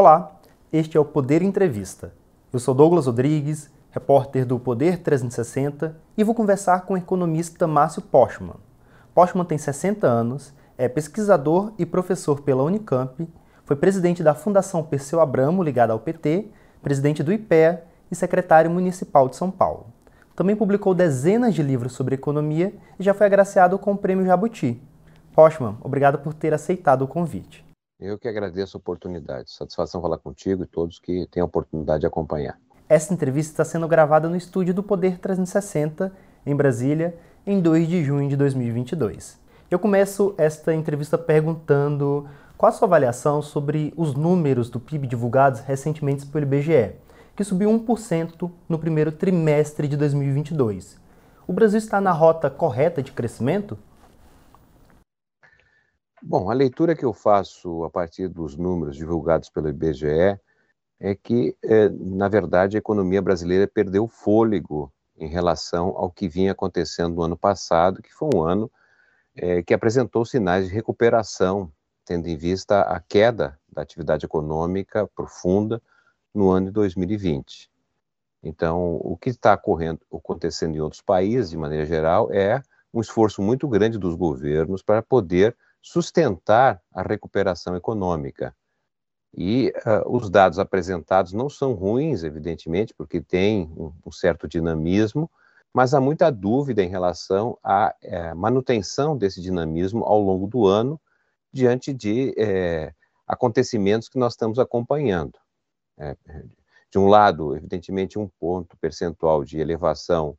Olá, este é o Poder Entrevista. Eu sou Douglas Rodrigues, repórter do Poder 360 e vou conversar com o economista Márcio Postman. Postman tem 60 anos, é pesquisador e professor pela Unicamp, foi presidente da Fundação Perseu Abramo, ligada ao PT, presidente do IPEA e secretário municipal de São Paulo. Também publicou dezenas de livros sobre economia e já foi agraciado com o Prêmio Jabuti. Postman, obrigado por ter aceitado o convite. Eu que agradeço a oportunidade. Satisfação falar contigo e todos que têm a oportunidade de acompanhar. Essa entrevista está sendo gravada no estúdio do Poder 360, em Brasília, em 2 de junho de 2022. Eu começo esta entrevista perguntando qual a sua avaliação sobre os números do PIB divulgados recentemente pelo IBGE, que subiu 1% no primeiro trimestre de 2022. O Brasil está na rota correta de crescimento? Bom, a leitura que eu faço a partir dos números divulgados pelo IBGE é que, é, na verdade, a economia brasileira perdeu fôlego em relação ao que vinha acontecendo no ano passado, que foi um ano é, que apresentou sinais de recuperação, tendo em vista a queda da atividade econômica profunda no ano de 2020. Então, o que está acontecendo em outros países, de maneira geral, é um esforço muito grande dos governos para poder sustentar a recuperação econômica. E uh, os dados apresentados não são ruins, evidentemente, porque tem um, um certo dinamismo, mas há muita dúvida em relação à é, manutenção desse dinamismo ao longo do ano, diante de é, acontecimentos que nós estamos acompanhando. É, de um lado, evidentemente, um ponto percentual de elevação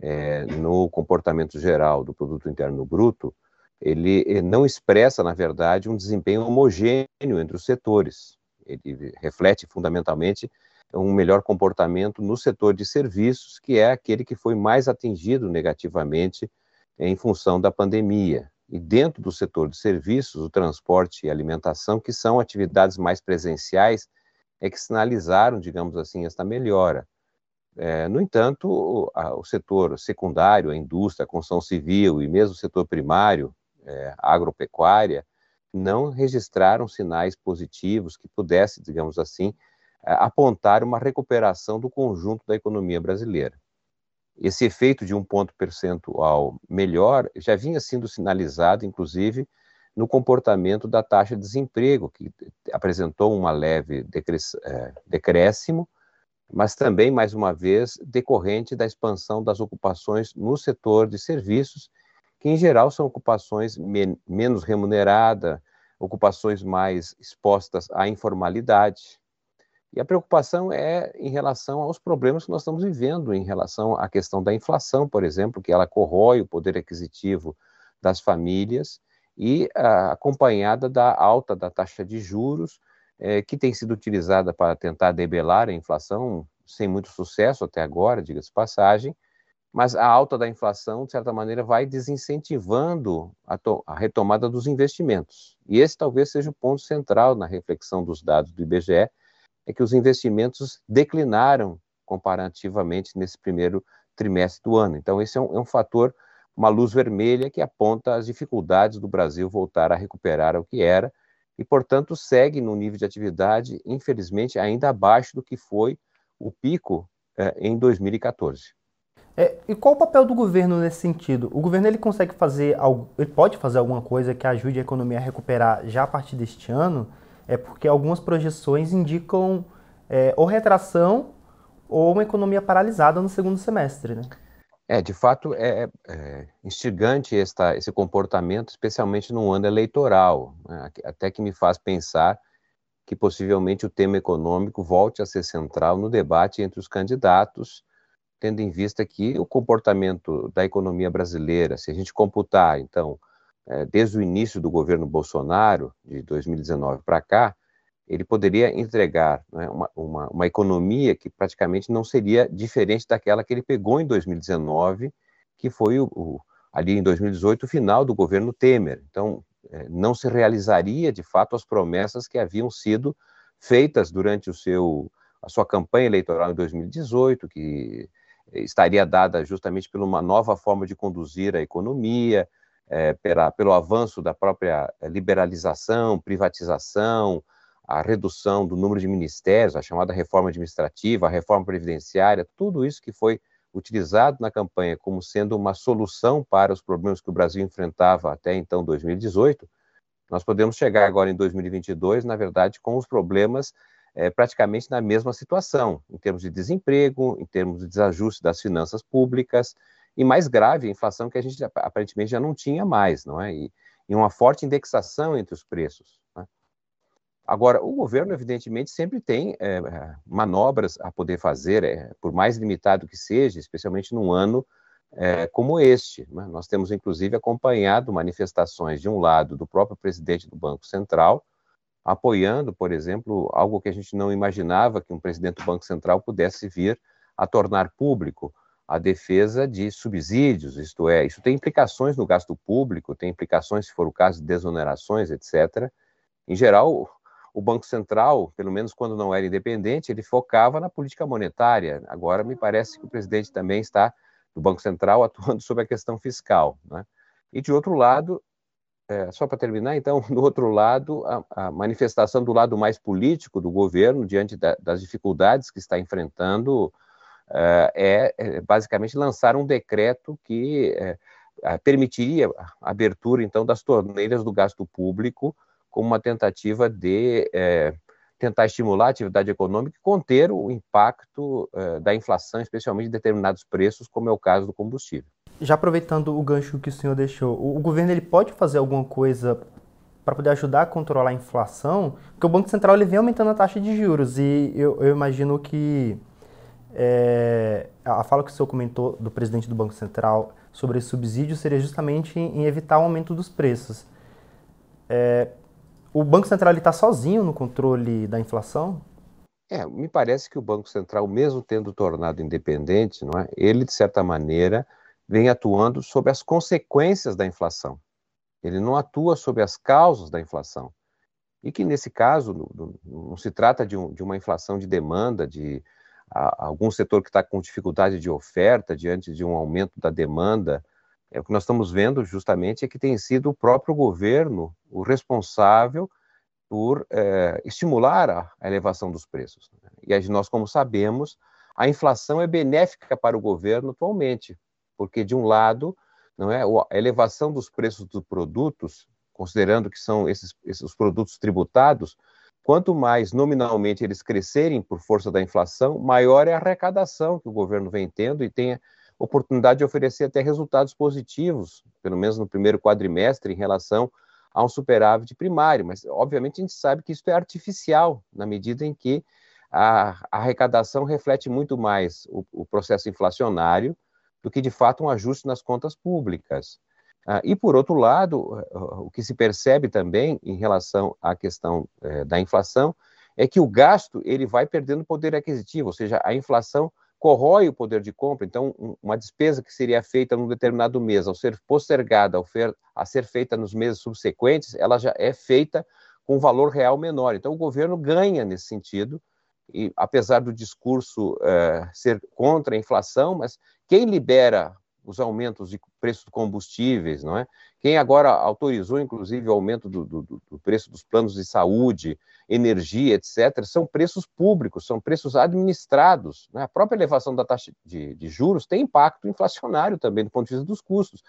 é, no comportamento geral do produto interno bruto, ele eh, não expressa, na verdade, um desempenho homogêneo entre os setores. Ele reflete fundamentalmente um melhor comportamento no setor de serviços, que é aquele que foi mais atingido negativamente em função da pandemia. E dentro do setor de serviços, o transporte e alimentação, que são atividades mais presenciais, é que sinalizaram, digamos assim, esta melhora. É, no entanto, o, a, o, setor secundário, a indústria, a construção civil e mesmo o setor primário, é, agropecuária, não registraram sinais positivos que pudessem, digamos assim, é, apontar uma recuperação do conjunto da economia brasileira. Esse efeito de um ponto percentual melhor já vinha sendo sinalizado, inclusive, no comportamento da taxa de desemprego, que apresentou uma leve é, decréscimo, mas também, mais uma vez, decorrente da expansão das ocupações no setor de serviços que em geral são ocupações men menos remuneradas, ocupações mais expostas à informalidade. E a preocupação é em relação aos problemas que nós estamos vivendo, em relação à questão da inflação, por exemplo, que ela corrói o poder aquisitivo das famílias e acompanhada da alta da taxa de juros, é, que tem sido utilizada para tentar debelar a inflação, sem muito sucesso até agora, diga-se passagem, mas a alta da inflação, de certa maneira, vai desincentivando a, a, retomada dos investimentos. E esse talvez seja o ponto central na reflexão dos dados do IBGE, é que os investimentos declinaram comparativamente nesse primeiro trimestre do ano. Então, esse é um, é um fator, uma luz vermelha que aponta as dificuldades do Brasil voltar a recuperar o que era, e, portanto, segue no nível de atividade, infelizmente, ainda abaixo do que foi o pico eh, em 2014. É, e qual o papel do governo nesse sentido? O governo ele consegue fazer algo, ele pode fazer alguma coisa que ajude a economia a recuperar já a partir deste ano? É porque algumas projeções indicam é, ou retração ou uma economia paralisada no segundo semestre, né? É, de fato, é, é instigante esta, esse comportamento, especialmente no ano eleitoral, né? até que me faz pensar que possivelmente o tema econômico volte a ser central no debate entre os candidatos, tendo em vista que o comportamento da economia brasileira, se a gente computar, então, é, desde o início do governo Bolsonaro, de 2019 para cá, ele poderia entregar né, uma, uma, uma, economia que praticamente não seria diferente daquela que ele pegou em 2019, que foi o, o, ali em 2018 o final do governo Temer. Então, é, não se realizaria de fato as promessas que haviam sido feitas durante o seu a sua campanha eleitoral em 2018, que estaria dada justamente por uma nova forma de conduzir a economia, é, pela, pelo avanço da própria liberalização, privatização, a redução do número de ministérios, a chamada reforma administrativa, a reforma previdenciária, tudo isso que foi utilizado na campanha como sendo uma solução para os problemas que o Brasil enfrentava até então 2018, nós podemos chegar agora em 2022, na verdade, com os problemas é, praticamente na mesma situação, em termos de desemprego, em termos de desajuste das finanças públicas, e mais grave, a inflação que a gente aparentemente já não tinha mais, não é? E, e uma forte indexação entre os preços. Né? Agora, o governo, evidentemente, sempre tem é, manobras a poder fazer, é, por mais limitado que seja, especialmente num ano é, como este. Né? Nós temos, inclusive, acompanhado manifestações, de um lado, do próprio presidente do Banco Central, apoiando, por exemplo, algo que a gente não imaginava que um presidente do Banco Central pudesse vir a tornar público, a defesa de subsídios, isto é, isso tem implicações no gasto público, tem implicações, se for o caso, de desonerações, etc. Em geral, o Banco Central, pelo menos quando não era independente, ele focava na política monetária. Agora, me parece que o presidente também está, do Banco Central, atuando sobre a questão fiscal. Né? E, de outro lado, é, só para terminar, então, do outro lado, a, a, manifestação do lado mais político do governo, diante da, das dificuldades que está enfrentando, é, é, é basicamente lançar um decreto que é, permitiria a abertura, então, das torneiras do gasto público como uma tentativa de é, tentar estimular a atividade econômica e conter o impacto é, da inflação, especialmente de determinados preços, como é o caso do combustível. Já aproveitando o gancho que o senhor deixou, o, governo ele pode fazer alguma coisa para poder ajudar a controlar a inflação? Porque o Banco Central ele vem aumentando a taxa de juros e eu, eu imagino que é, a fala que o senhor comentou do presidente do Banco Central sobre subsídio seria justamente em, em evitar o aumento dos preços. É, o Banco Central está sozinho no controle da inflação? É, me parece que o Banco Central, mesmo tendo tornado independente, não é, ele, de certa maneira, vem atuando sobre as consequências da inflação. Ele não atua sobre as causas da inflação. E que, nesse caso, não, se trata de, um, de, uma inflação de demanda, de a, algum setor que está com dificuldade de oferta diante de um aumento da demanda é, o que nós estamos vendo justamente é que tem sido o próprio governo o responsável por é, estimular a, elevação dos preços. Né? E nós, como sabemos, a inflação é benéfica para o governo atualmente, porque de um lado, não é, a elevação dos preços dos produtos, considerando que são esses, esses produtos tributados, quanto mais nominalmente eles crescerem por força da inflação, maior é a arrecadação que o governo vem tendo e tem oportunidade de oferecer até resultados positivos, pelo menos no primeiro quadrimestre, em relação a um superávit primário. Mas, obviamente, a gente sabe que isso é artificial, na medida em que a, arrecadação reflete muito mais o, o, processo inflacionário do que, de fato, um ajuste nas contas públicas. Ah, e, por outro lado, o que se percebe também em relação à questão eh, da inflação é que o gasto ele vai perdendo poder aquisitivo, ou seja, a inflação corrói o poder de compra, então uma despesa que seria feita num determinado mês, ao ser postergada a ser feita nos meses subsequentes, ela já é feita com um valor real menor. Então o governo ganha nesse sentido, e apesar do discurso é, ser contra a inflação, mas quem libera os aumentos de preço de combustíveis, não é? Quem agora autorizou, inclusive, o aumento do, do, do, preço dos planos de saúde, energia, etc., são preços públicos, são preços administrados. Né? A própria elevação da taxa de, de, juros tem impacto inflacionário também, do ponto de vista dos custos.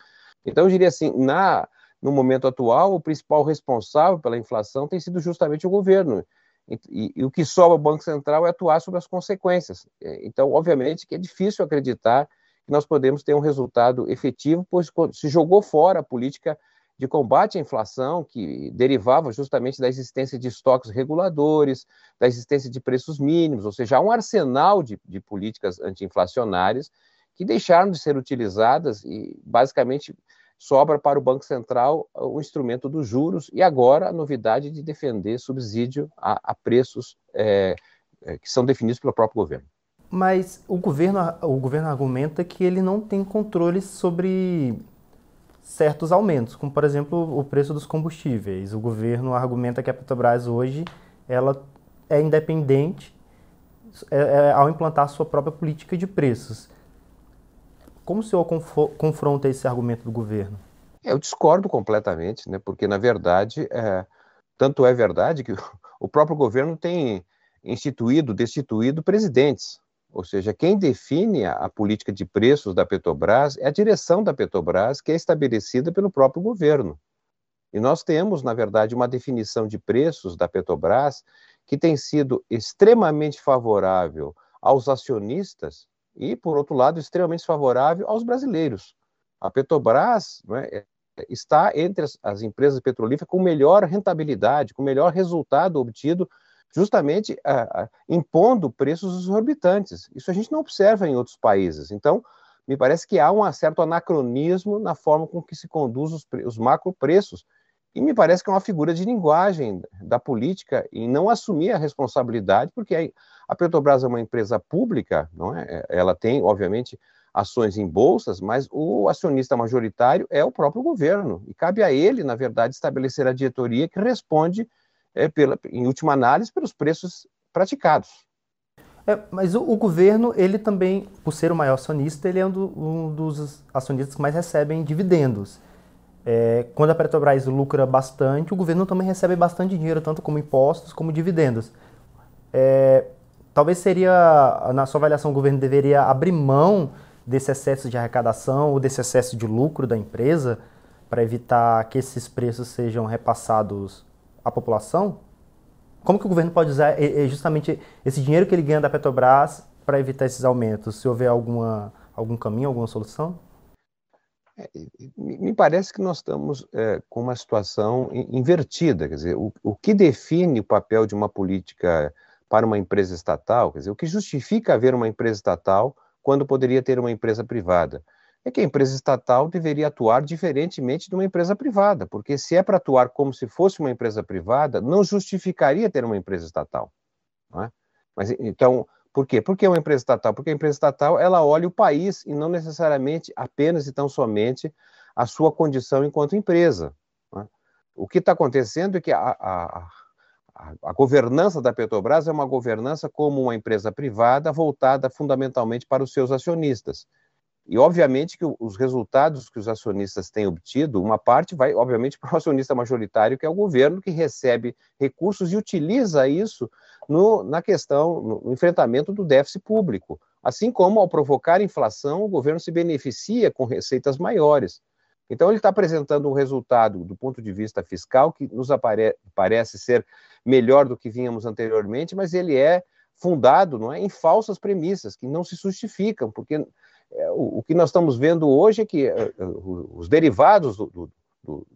Então, eu diria assim, na, no momento atual, o principal responsável pela inflação tem sido justamente o governo. E, e, e o que sobra ao Banco Central é atuar sobre as consequências. Então, obviamente, que é difícil acreditar que nós podemos ter um resultado efetivo, pois se jogou fora a política de combate à inflação, que derivava justamente da existência de estoques reguladores, da existência de preços mínimos, ou seja, há um arsenal de, de políticas anti-inflacionárias que deixaram de ser utilizadas e, basicamente, sobra para o Banco Central o instrumento dos juros e agora a novidade de defender subsídio a, a preços é, que são definidos pelo próprio governo. Mas o governo, o governo argumenta que ele não tem controle sobre certos aumentos, como por exemplo o preço dos combustíveis. O governo argumenta que a Petrobras hoje ela é independente é, é, ao implantar sua própria política de preços. Como o senhor confronta esse argumento do governo? Eu discordo completamente, né? porque na verdade, é, tanto é verdade que o próprio governo tem instituído, destituído presidentes. Ou seja, quem define a, política de preços da Petrobras é a direção da Petrobras, que é estabelecida pelo próprio governo. E nós temos, na verdade, uma definição de preços da Petrobras que tem sido extremamente favorável aos acionistas e, por outro lado, extremamente favorável aos brasileiros. A Petrobras é, está entre as, as empresas petrolíferas com melhor rentabilidade, com melhor resultado obtido justamente impondo preços exorbitantes. Isso a gente não observa em outros países. Então, me parece que há um certo anacronismo na forma com que se conduz os, os macro preços. E me parece que é uma figura de linguagem da política e não assumir a responsabilidade, porque a Petrobras é uma empresa pública, não é? é? Ela tem, obviamente, ações em bolsas, mas o acionista majoritário é o próprio governo. E cabe a ele, na verdade, estabelecer a diretoria que responde é, pela, em última análise, pelos preços praticados. É, mas o, o, governo, ele também, por ser o maior acionista, ele é um, do, um dos acionistas que mais recebem dividendos. É, quando a Petrobras lucra bastante, o governo também recebe bastante dinheiro, tanto como impostos como dividendos. É, talvez seria, na sua avaliação, o governo deveria abrir mão desse excesso de arrecadação ou desse excesso de lucro da empresa para evitar que esses preços sejam repassados a população? Como que o governo pode usar justamente esse dinheiro que ele ganha da Petrobras para evitar esses aumentos? Se houver alguma, algum caminho, alguma solução? É, me parece que nós estamos é, com uma situação invertida. Quer dizer, o, o que define o papel de uma política para uma empresa estatal, quer dizer, o que justifica haver uma empresa estatal quando poderia ter uma empresa privada? É que a empresa estatal deveria atuar diferentemente de uma empresa privada, porque se é para atuar como se fosse uma empresa privada, não justificaria ter uma empresa estatal. É? Mas então, por quê? Porque é uma empresa estatal? Porque a empresa estatal ela olha o país e não necessariamente apenas e tão somente a sua condição enquanto empresa. É? O que está acontecendo é que a, a, a, a governança da Petrobras é uma governança como uma empresa privada voltada fundamentalmente para os seus acionistas. E, obviamente, que os resultados que os acionistas têm obtido, uma parte vai, obviamente, para o acionista majoritário, que é o governo, que recebe recursos e utiliza isso no, na questão, no enfrentamento do déficit público. Assim como, ao provocar inflação, o governo se beneficia com receitas maiores. Então, ele está apresentando um resultado, do ponto de vista fiscal, que nos apare parece ser melhor do que vínhamos anteriormente, mas ele é fundado não é, em falsas premissas, que não se justificam, porque é, o, o, que nós estamos vendo hoje é que é, é, os derivados do, do, do,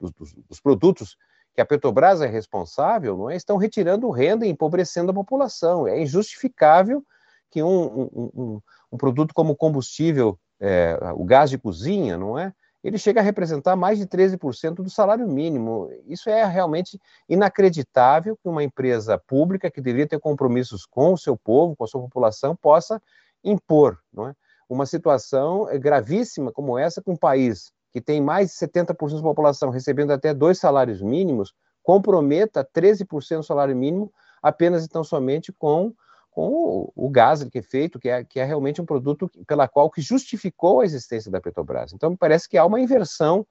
dos, dos, produtos que a Petrobras é responsável não é, estão retirando renda e empobrecendo a população. É injustificável que um, um, um, um produto como combustível, é, o gás de cozinha, não é? Ele chega a representar mais de 13% do salário mínimo. Isso é realmente inacreditável que uma empresa pública que deveria ter compromissos com o seu povo, com a sua população, possa impor, não é? Uma situação eh, gravíssima como essa, com um país que tem mais de 70% da população recebendo até dois salários mínimos, comprometa 13% do salário mínimo apenas então somente com, com o, gás que é feito, que é, que é realmente um produto pela qual que justificou a existência da Petrobras. Então, me parece que há uma inversão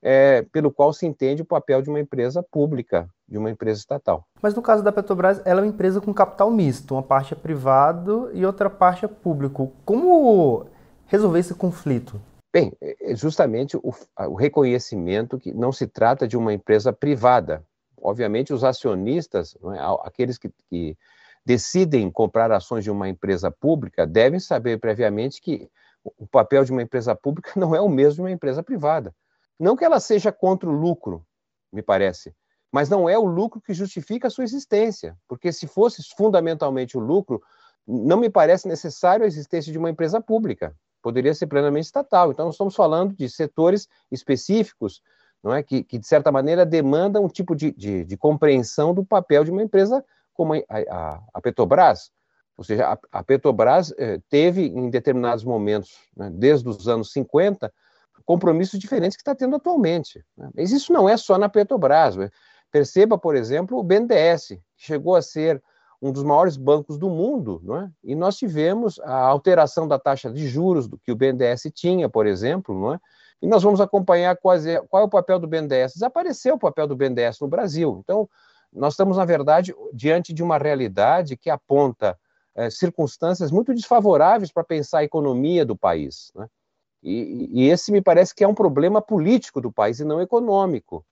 é, pelo qual se entende o papel de uma empresa pública, de uma empresa estatal. Mas no caso da Petrobras, ela é uma empresa com capital misto, uma parte é privado e outra parte é público. Como resolver esse conflito? Bem, é, é justamente o, o reconhecimento que não se trata de uma empresa privada. Obviamente, os acionistas, é, aqueles que, que decidem comprar ações de uma empresa pública, devem saber previamente que o papel de uma empresa pública não é o mesmo de uma empresa privada. Não que ela seja contra o lucro, me parece, mas não é o lucro que justifica a sua existência, porque se fosse fundamentalmente o lucro, não me parece necessário a existência de uma empresa pública, poderia ser plenamente estatal. Então, estamos falando de setores específicos, não é, que, que de certa maneira demandam um tipo de, de, de, compreensão do papel de uma empresa como a, a, a Petrobras. Ou seja, a, a Petrobras eh, teve em determinados momentos, né, desde os anos 50, compromissos diferentes que está tendo atualmente. Né? Mas isso não é só na Petrobras. Perceba, por exemplo, o BNDES, que chegou a ser um dos maiores bancos do mundo, não é? e nós tivemos a alteração da taxa de juros do que o BNDES tinha, por exemplo, não é? e nós vamos acompanhar é, qual é o papel do BNDES. Desapareceu o papel do BNDES no Brasil. Então, nós estamos, na verdade, diante de uma realidade que aponta é, circunstâncias muito desfavoráveis para pensar a economia do país. Né? E, e, esse me parece que é um problema político do país e não econômico.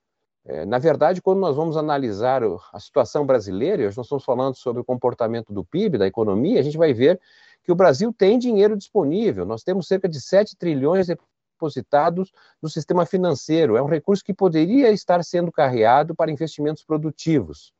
É, na verdade, quando nós vamos analisar a situação brasileira, hoje nós estamos falando sobre o comportamento do PIB, da economia, a gente vai ver que o Brasil tem dinheiro disponível. Nós temos cerca de 7 trilhões depositados no sistema financeiro. É um recurso que poderia estar sendo carreado para investimentos produtivos.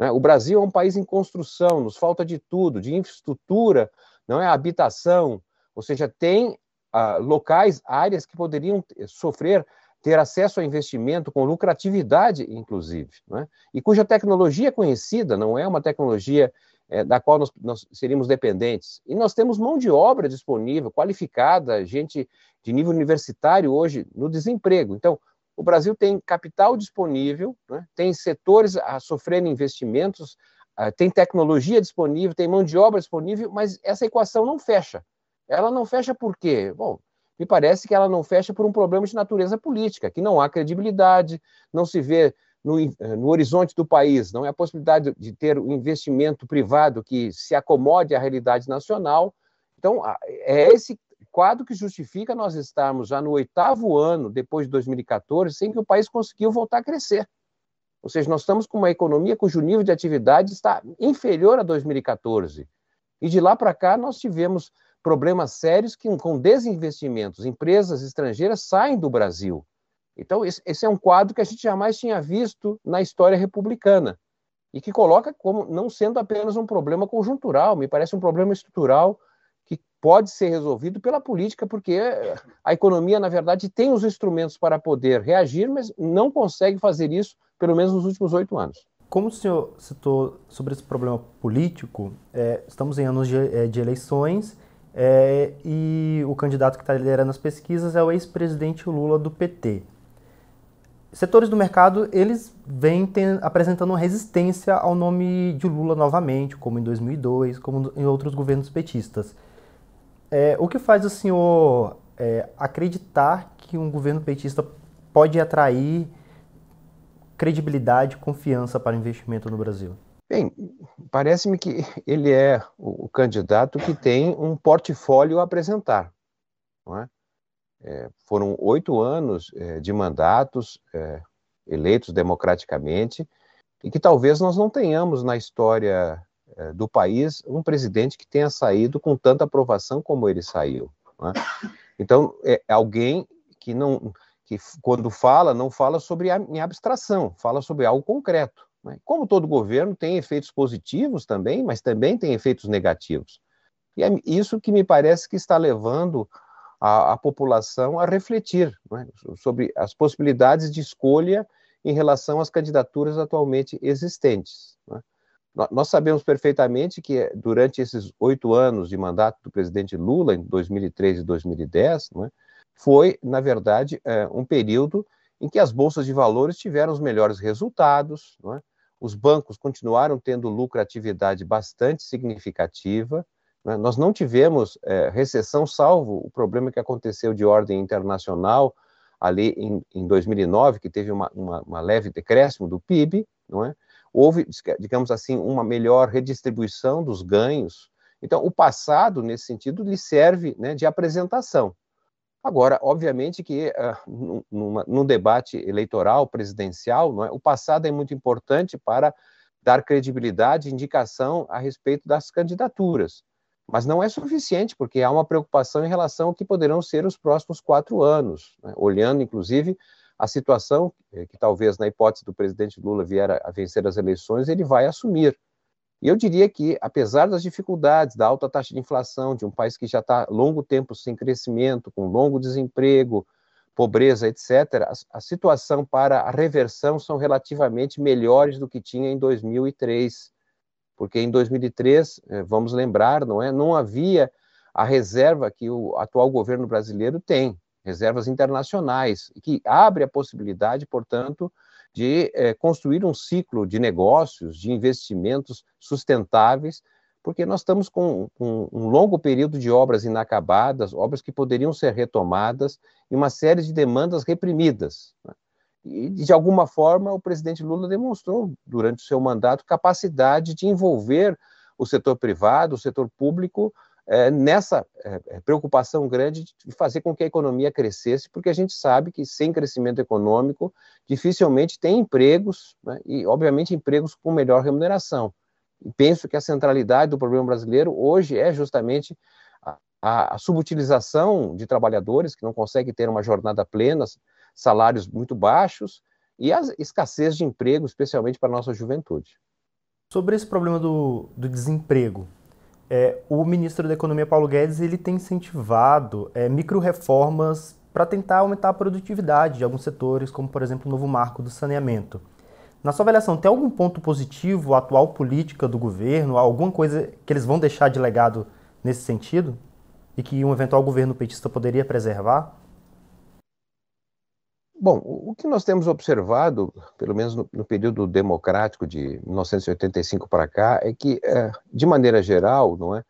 Né? O Brasil é um país em construção, nos falta de tudo, de infraestrutura, não é habitação, ou seja, tem ah, locais, áreas que poderiam sofrer ter acesso a investimento com lucratividade, inclusive, né? e cuja tecnologia é conhecida, não é uma tecnologia é, da qual nós, nós, seríamos dependentes. E nós temos mão de obra disponível, qualificada, gente de nível universitário hoje no desemprego. Então, o Brasil tem capital disponível, né? tem setores a sofrerem investimentos, uh, tem tecnologia disponível, tem mão de obra disponível, mas essa equação não fecha. Ela não fecha por quê? Bom, me parece que ela não fecha por um problema de natureza política, que não há credibilidade, não se vê no, eh, no, horizonte do país, não é a possibilidade de ter um investimento privado que se acomode à realidade nacional. Então, é esse quadro que justifica nós estarmos já no oitavo ano, depois de 2014, sem que o país conseguiu voltar a crescer. Ou seja, nós estamos com uma economia cujo nível de atividade está inferior a 2014. E de lá para cá, nós tivemos problemas sérios que, com desinvestimentos, empresas estrangeiras saem do Brasil. Então, esse é um quadro que a gente jamais tinha visto na história republicana e que coloca como não sendo apenas um problema conjuntural, me parece um problema estrutural que pode ser resolvido pela política, porque a economia, na verdade, tem os instrumentos para poder reagir, mas não consegue fazer isso, pelo menos nos últimos oito anos. Como o senhor citou sobre esse problema político, é, estamos em anos de, é, de eleições é, e o candidato que está liderando as pesquisas é o ex-presidente Lula do PT. Setores do mercado, eles vêm tem, apresentando resistência ao nome de Lula novamente, como em 2002, como em outros governos petistas. É, o que faz o senhor é, acreditar que um governo petista pode atrair credibilidade confiança para investimento no Brasil? Bem, parece-me que ele é o, candidato que tem um portfólio a apresentar. É? É, foram oito anos é, de mandatos é, eleitos democraticamente e que talvez nós não tenhamos na história é, do país um presidente que tenha saído com tanta aprovação como ele saiu. É? Então, é alguém que não que quando fala não fala sobre a, em abstração, fala sobre algo concreto. Né? Como todo governo, tem efeitos positivos também, mas também tem efeitos negativos. E é isso que me parece que está levando a, a população a refletir né? sobre as possibilidades de escolha em relação às candidaturas atualmente existentes. Né? Nós sabemos perfeitamente que durante esses oito anos de mandato do presidente Lula, em 2003 e 2010, né, foi, na verdade, é, um período em que as bolsas de valores tiveram os melhores resultados, é? Os bancos continuaram tendo lucratividade bastante significativa. Né? Nós não tivemos é, recessão, salvo o problema que aconteceu de ordem internacional ali em, em 2009, que teve uma, uma, uma, leve decréscimo do PIB, não é? Houve, digamos assim, uma melhor redistribuição dos ganhos. Então, o passado, nesse sentido, lhe serve né, de apresentação. Agora, obviamente que uh, numa, num debate eleitoral presidencial, é? o passado é muito importante para dar credibilidade e indicação a respeito das candidaturas. Mas não é suficiente, porque há uma preocupação em relação ao que poderão ser os próximos quatro anos, né? olhando, inclusive, a situação eh, que talvez, na hipótese do presidente Lula vier a vencer as eleições, ele vai assumir. E eu diria que, apesar das dificuldades, da alta taxa de inflação, de um país que já está longo tempo sem crescimento, com longo desemprego, pobreza, etc., a, a, situação para a reversão são relativamente melhores do que tinha em 2003. Porque em 2003, eh, vamos lembrar, não é, não havia a reserva que o atual governo brasileiro tem, reservas internacionais, que abre a possibilidade, portanto, de é, construir um ciclo de negócios, de investimentos sustentáveis, porque nós estamos com, com, um longo período de obras inacabadas, obras que poderiam ser retomadas, e uma série de demandas reprimidas. Né? E, de alguma forma, o presidente Lula demonstrou, durante o seu mandato, capacidade de envolver o setor privado, o setor público, é, nessa é, preocupação grande de fazer com que a economia crescesse, porque a gente sabe que sem crescimento econômico, dificilmente tem empregos, né, e, obviamente, empregos com melhor remuneração. E penso que a centralidade do problema brasileiro hoje é justamente a, a subutilização de trabalhadores que não conseguem ter uma jornada plena, salários muito baixos e a escassez de emprego, especialmente para a nossa juventude. Sobre esse problema do, do desemprego, é, o ministro da Economia, Paulo Guedes, ele tem incentivado é, micro-reformas para tentar aumentar a produtividade de alguns setores, como, por exemplo, o novo marco do saneamento. Na sua avaliação, tem algum ponto positivo a atual política do governo, alguma coisa que eles vão deixar de legado nesse sentido? E que um eventual governo petista poderia preservar? Bom, o que nós temos observado, pelo menos no, no período democrático de 1985 para cá, é que, é, de maneira geral, não é,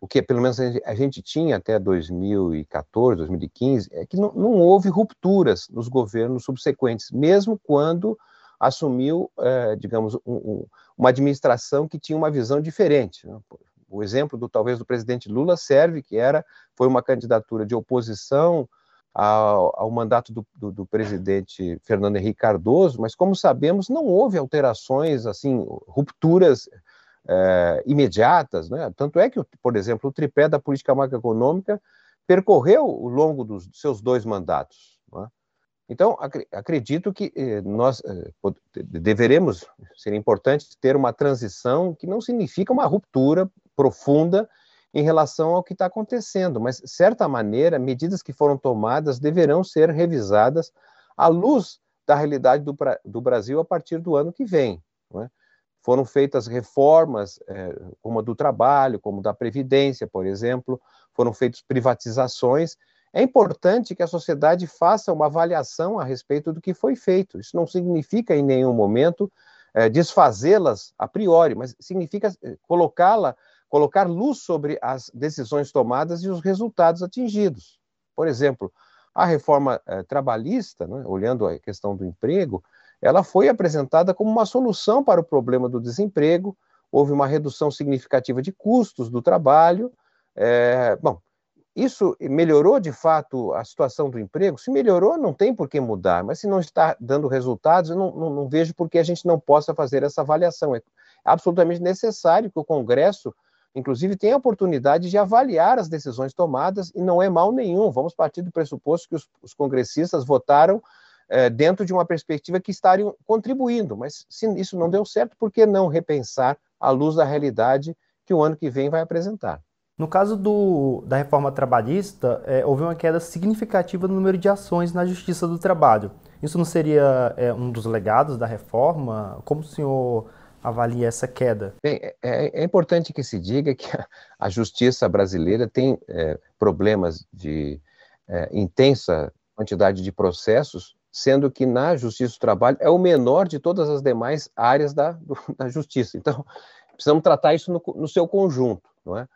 o que pelo menos a gente, a gente, tinha até 2014, 2015, é que não, não houve rupturas nos governos subsequentes, mesmo quando assumiu, é, digamos, um, um, uma administração que tinha uma visão diferente. Né? O exemplo do talvez do presidente Lula serve, que era foi uma candidatura de oposição ao, ao mandato do, do, do, presidente Fernando Henrique Cardoso, mas como sabemos, não houve alterações, assim, rupturas é, imediatas, né? Tanto é que, por exemplo, o tripé da política macroeconômica percorreu ao longo dos seus dois mandatos. É? Então, acredito que eh, nós eh, deveremos, seria importante ter uma transição que não significa uma ruptura profunda em relação ao que está acontecendo, mas, de certa maneira, medidas que foram tomadas deverão ser revisadas à luz da realidade do, do Brasil a partir do ano que vem. É? Foram feitas reformas, é, como a do trabalho, como da Previdência, por exemplo, foram feitas privatizações. É importante que a sociedade faça uma avaliação a respeito do que foi feito. Isso não significa, em nenhum momento, é, desfazê-las a priori, mas significa é, colocá-la colocar luz sobre as decisões tomadas e os resultados atingidos. Por exemplo, a reforma eh, trabalhista, né, olhando a questão do emprego, ela foi apresentada como uma solução para o problema do desemprego, houve uma redução significativa de custos do trabalho. É, bom, isso melhorou de fato a situação do emprego? Se melhorou, não tem por que mudar, mas se não está dando resultados, eu não, não, não vejo por que a gente não possa fazer essa avaliação. É absolutamente necessário que o Congresso inclusive, tem a oportunidade de avaliar as decisões tomadas e não é mal nenhum. Vamos partir do pressuposto que os, os congressistas votaram é, dentro de uma perspectiva que estariam contribuindo, mas se isso não deu certo, por que não repensar à luz da realidade que o ano que vem vai apresentar? No caso do, da reforma trabalhista, é, houve uma queda significativa no número de ações na Justiça do Trabalho. Isso não seria é, um dos legados da reforma? Como o senhor avalia essa queda? Bem, é, é, é importante que se diga que a, justiça brasileira tem é, problemas de é, intensa quantidade de processos, sendo que na justiça do trabalho é o menor de todas as demais áreas da, do, da justiça. Então, precisamos tratar isso no, no seu conjunto, não é?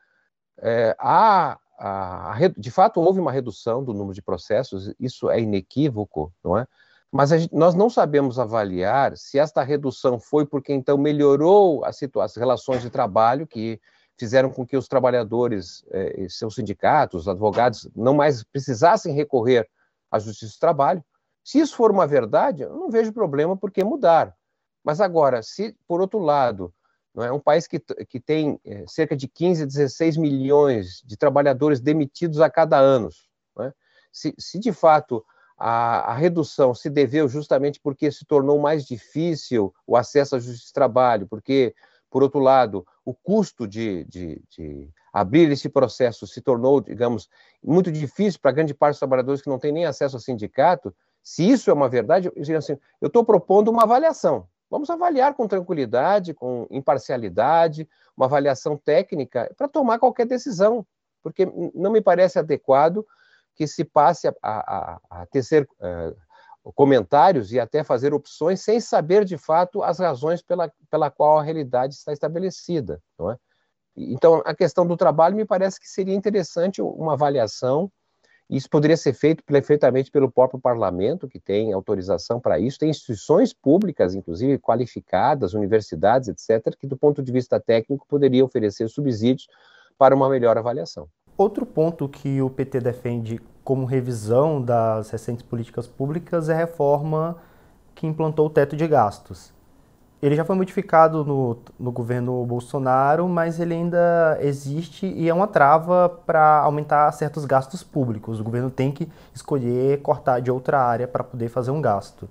é a, a, a, de fato, houve uma redução do número de processos, isso é inequívoco, não é? Mas gente, nós não sabemos avaliar se esta redução foi porque então melhorou a as relações de trabalho que fizeram com que os trabalhadores, eh, seus sindicatos, os advogados, não mais precisassem recorrer à justiça do trabalho. Se isso for uma verdade, eu não vejo problema por que mudar. Mas agora, se por outro lado, não é um país que, que tem eh, cerca de 15, 16 milhões de trabalhadores demitidos a cada ano, é? se, se de fato a, a, redução se deveu justamente porque se tornou mais difícil o acesso à justiça de trabalho, porque, por outro lado, o custo de, de, de abrir esse processo se tornou, digamos, muito difícil para grande parte dos trabalhadores que não têm nem acesso ao sindicato. Se isso é uma verdade, eu assim, estou propondo uma avaliação. Vamos avaliar com tranquilidade, com imparcialidade, uma avaliação técnica para tomar qualquer decisão, porque não me parece adequado que se passe a, a, a tecer uh, comentários e até fazer opções sem saber de fato as razões pela, pela qual a realidade está estabelecida, não é? Então, a questão do trabalho me parece que seria interessante uma avaliação Isso poderia ser feito perfeitamente pelo próprio parlamento, que tem autorização para isso, tem instituições públicas, inclusive qualificadas, universidades, etc., que, do ponto de vista técnico, poderiam oferecer subsídios para uma melhor avaliação. Outro ponto que o PT defende como revisão das recentes políticas públicas é a reforma que implantou o teto de gastos. Ele já foi modificado no, no governo Bolsonaro, mas ele ainda existe e é uma trava para aumentar certos gastos públicos. O governo tem que escolher cortar de outra área para poder fazer um gasto.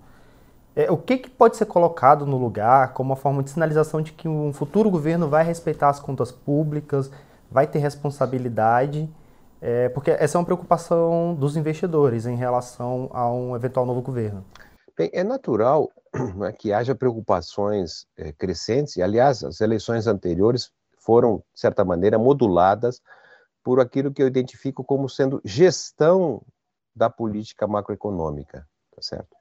É, o que, que, pode ser colocado no lugar como uma forma de sinalização de que um futuro governo vai respeitar as contas públicas, vai ter responsabilidade? É, porque essa é uma preocupação dos investidores em relação a um eventual novo governo. Bem, é natural né, que haja preocupações é, crescentes, e, aliás, as eleições anteriores foram, de certa maneira, moduladas por aquilo que eu identifico como sendo gestão da política macroeconômica, tá certo?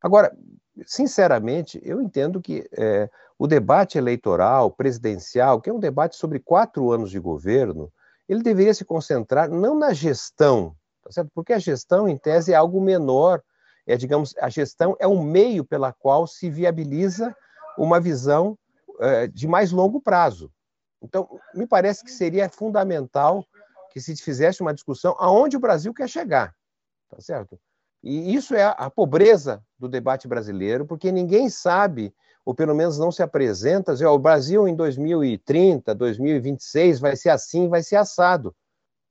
Agora, sinceramente, eu entendo que é, o debate eleitoral, presidencial, que é um debate sobre quatro anos de governo, ele deveria se concentrar não na gestão, tá certo? Porque a gestão, em tese, é algo menor é, digamos, a gestão é um meio pela qual se viabiliza uma visão é, de mais longo prazo. Então, me parece que seria fundamental que se fizesse uma discussão aonde o Brasil quer chegar, tá certo? E isso é a pobreza do debate brasileiro, porque ninguém sabe, ou pelo menos não se apresenta, dizer, o Brasil em 2030, 2026 vai ser assim, vai ser assado.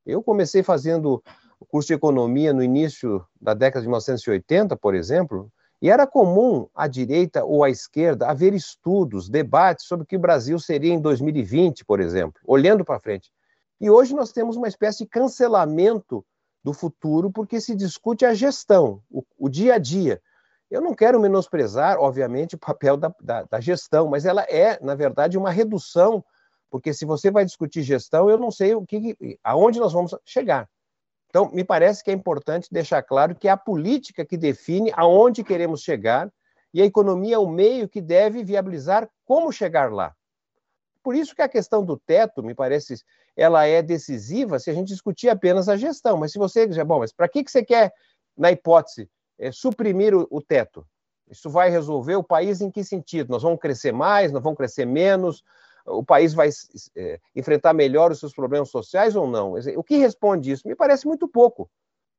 Eu comecei fazendo o curso de economia no início da década de 1980, por exemplo, e era comum à direita ou à esquerda haver estudos, debates sobre o que o Brasil seria em 2020, por exemplo, olhando para frente. E hoje nós temos uma espécie de cancelamento do futuro porque se discute a gestão, o, o dia a dia. Eu não quero menosprezar, obviamente, o papel da, da, da, gestão, mas ela é, na verdade, uma redução, porque se você vai discutir gestão, eu não sei o que, aonde nós vamos chegar. Então, me parece que é importante deixar claro que é a política que define aonde queremos chegar e a economia é o meio que deve viabilizar como chegar lá. Por isso que a questão do teto, me parece, ela é decisiva se a gente discutir apenas a gestão. Mas se você já, bom, mas para que, que você quer, na hipótese, é, suprimir o, o teto? Isso vai resolver o país em que sentido? Nós vamos crescer mais, nós vamos crescer menos? o país vai é, enfrentar melhor os seus problemas sociais ou não? O que responde isso? Me parece muito pouco.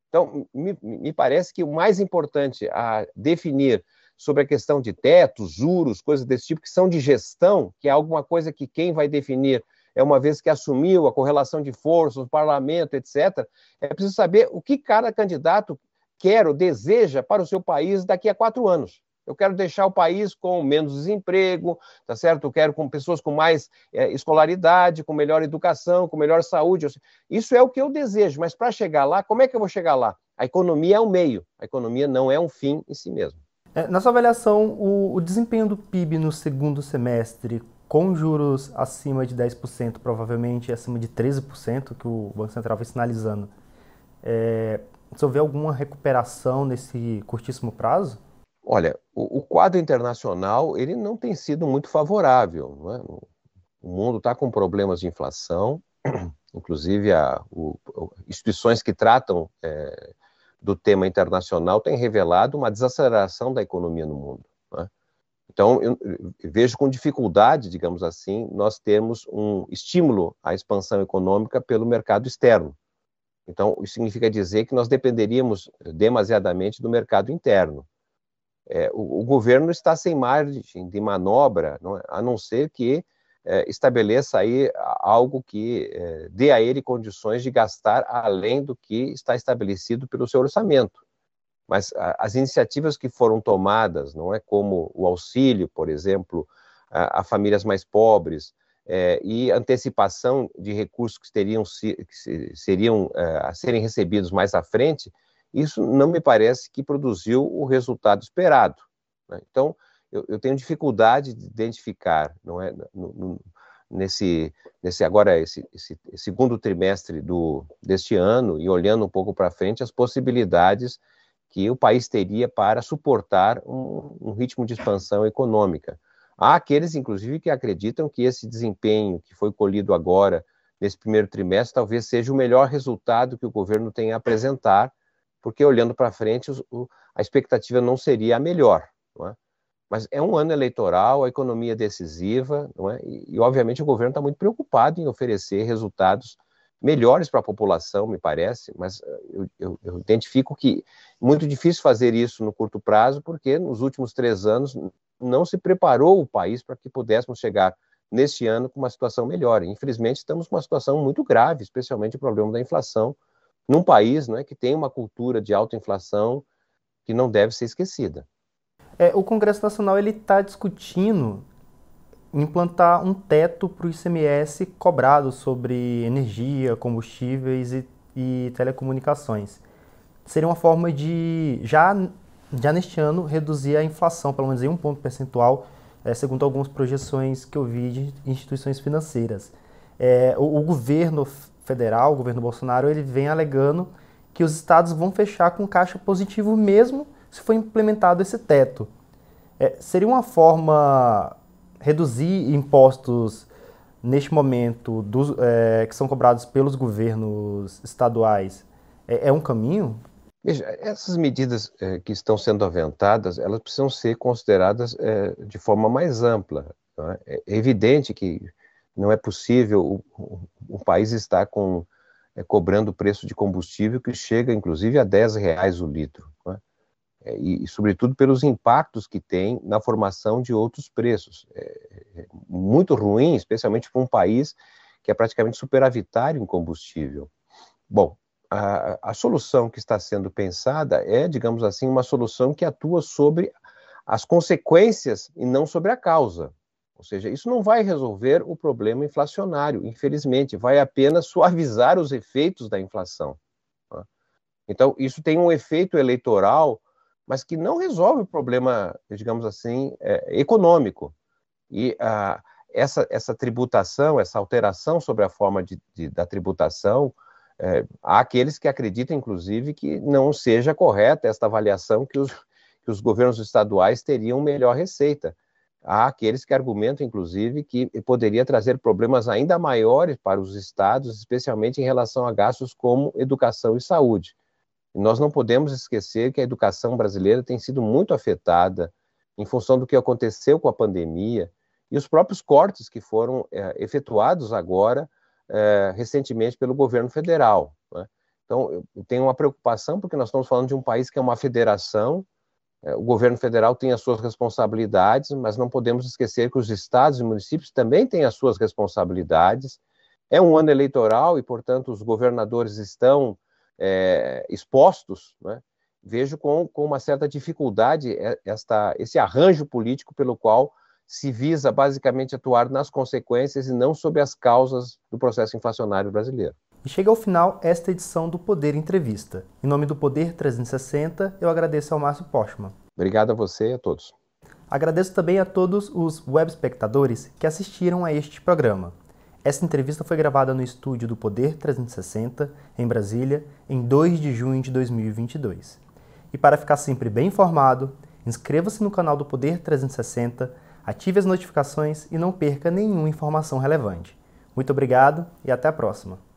Então, me, me parece que o mais importante a definir sobre a questão de teto, juros, coisas desse tipo, que são de gestão, que é alguma coisa que quem vai definir é uma vez que assumiu a correlação de forças, o parlamento, etc., é preciso saber o que cada candidato quer ou deseja para o seu país daqui a quatro anos. Eu quero deixar o país com menos desemprego, tá certo? Eu quero com pessoas com mais é, escolaridade, com melhor educação, com melhor saúde. Isso é o que eu desejo, mas para chegar lá, como é que eu vou chegar lá? A economia é um meio, a economia não é um fim em si mesmo. É, na sua avaliação, o, o desempenho do PIB no segundo semestre, com juros acima de 10%, provavelmente acima de 13%, que o Banco Central vem sinalizando, é, você vê alguma recuperação nesse curtíssimo prazo? Olha, o, o, quadro internacional ele não tem sido muito favorável. É? O mundo está com problemas de inflação, inclusive a, o, instituições que tratam é, do tema internacional têm revelado uma desaceleração da economia no mundo. É? Então, eu, vejo com dificuldade, digamos assim, nós temos um estímulo à expansão econômica pelo mercado externo. Então, isso significa dizer que nós dependeríamos demasiadamente do mercado interno é, o, o, governo está sem margem de manobra, não é? a não ser que estabeleça aí algo que é, dê a ele condições de gastar além do que está estabelecido pelo seu orçamento. Mas as iniciativas que foram tomadas, não é como o auxílio, por exemplo, a, a famílias mais pobres, é, e antecipação de recursos que, teriam, que seriam é, a serem recebidos mais à frente, isso não me parece que produziu o resultado esperado. Né? Então, eu, eu, tenho dificuldade de identificar, não é, no, no, nesse, nesse agora esse, esse, segundo trimestre do deste ano e olhando um pouco para frente as possibilidades que o país teria para suportar um, um ritmo de expansão econômica. Há aqueles, inclusive, que acreditam que esse desempenho que foi colhido agora nesse primeiro trimestre talvez seja o melhor resultado que o governo tem a apresentar, porque olhando para frente o, a expectativa não seria a melhor. Não é? Mas é um ano eleitoral, a economia é decisiva, não é? e, e obviamente o governo está muito preocupado em oferecer resultados melhores para a população, me parece, mas eh, eu, eu, eu, identifico que é muito difícil fazer isso no curto prazo, porque nos últimos três anos não se preparou o país para que pudéssemos chegar neste ano com uma situação melhor. Infelizmente, estamos com uma situação muito grave, especialmente o problema da inflação, num país né, que tem uma cultura de alta inflação que não deve ser esquecida. É, o Congresso Nacional ele está discutindo implantar um teto para o ICMS cobrado sobre energia, combustíveis e, e, telecomunicações. Seria uma forma de, já, já neste ano, reduzir a inflação, pelo menos em um ponto percentual, é, segundo algumas projeções que eu vi de instituições financeiras. É, o, o, governo federal, o governo Bolsonaro, ele vem alegando que os estados vão fechar com caixa positivo mesmo se for implementado esse teto. É, seria uma forma reduzir impostos neste momento dos, é, que são cobrados pelos governos estaduais é, é um caminho? Veja, essas medidas é, que estão sendo aventadas, elas precisam ser consideradas é, de forma mais ampla. É? é? evidente que não é possível o, o país estar com, cobrando preço de combustível que chega, inclusive, a 10 reais o litro. É? É, e, e, sobretudo, pelos impactos que tem na formação de outros preços. É, é muito ruim, especialmente para um país que é praticamente superavitário em combustível. Bom, a, a, solução que está sendo pensada é, digamos assim, uma solução que atua sobre as consequências e não sobre a causa. Ou seja, isso não vai resolver o problema inflacionário, infelizmente, vai apenas suavizar os efeitos da inflação. Tá? Então, isso tem um efeito eleitoral mas que não resolve o problema, digamos assim, é, econômico. E ah, essa, essa tributação, essa alteração sobre a forma de, de, da tributação, é, há aqueles que acreditam, inclusive, que não seja correta esta avaliação que os, que os governos estaduais teriam melhor receita. Há aqueles que argumentam, inclusive, que poderia trazer problemas ainda maiores para os estados, especialmente em relação a gastos como educação e saúde. Nós não podemos esquecer que a educação brasileira tem sido muito afetada em função do que aconteceu com a pandemia e os próprios cortes que foram é, efetuados agora, é, recentemente, pelo governo federal. Né? Então, eu tenho uma preocupação, porque nós estamos falando de um país que é uma federação, é, o governo federal tem as suas responsabilidades, mas não podemos esquecer que os estados e municípios também têm as suas responsabilidades. É um ano eleitoral e, portanto, os governadores estão é, expostos, né, vejo com, com uma certa dificuldade esta, esse arranjo político pelo qual se visa basicamente atuar nas consequências e não sobre as causas do processo inflacionário brasileiro. E chega ao final esta edição do Poder Entrevista. Em nome do Poder 360, eu agradeço ao Márcio Postman. Obrigado a você e a todos. Agradeço também a todos os web espectadores que assistiram a este programa. Essa entrevista foi gravada no estúdio do Poder 360, em Brasília, em 2 de junho de 2022. E para ficar sempre bem informado, inscreva-se no canal do Poder 360, ative as notificações e não perca nenhuma informação relevante. Muito obrigado e até a próxima!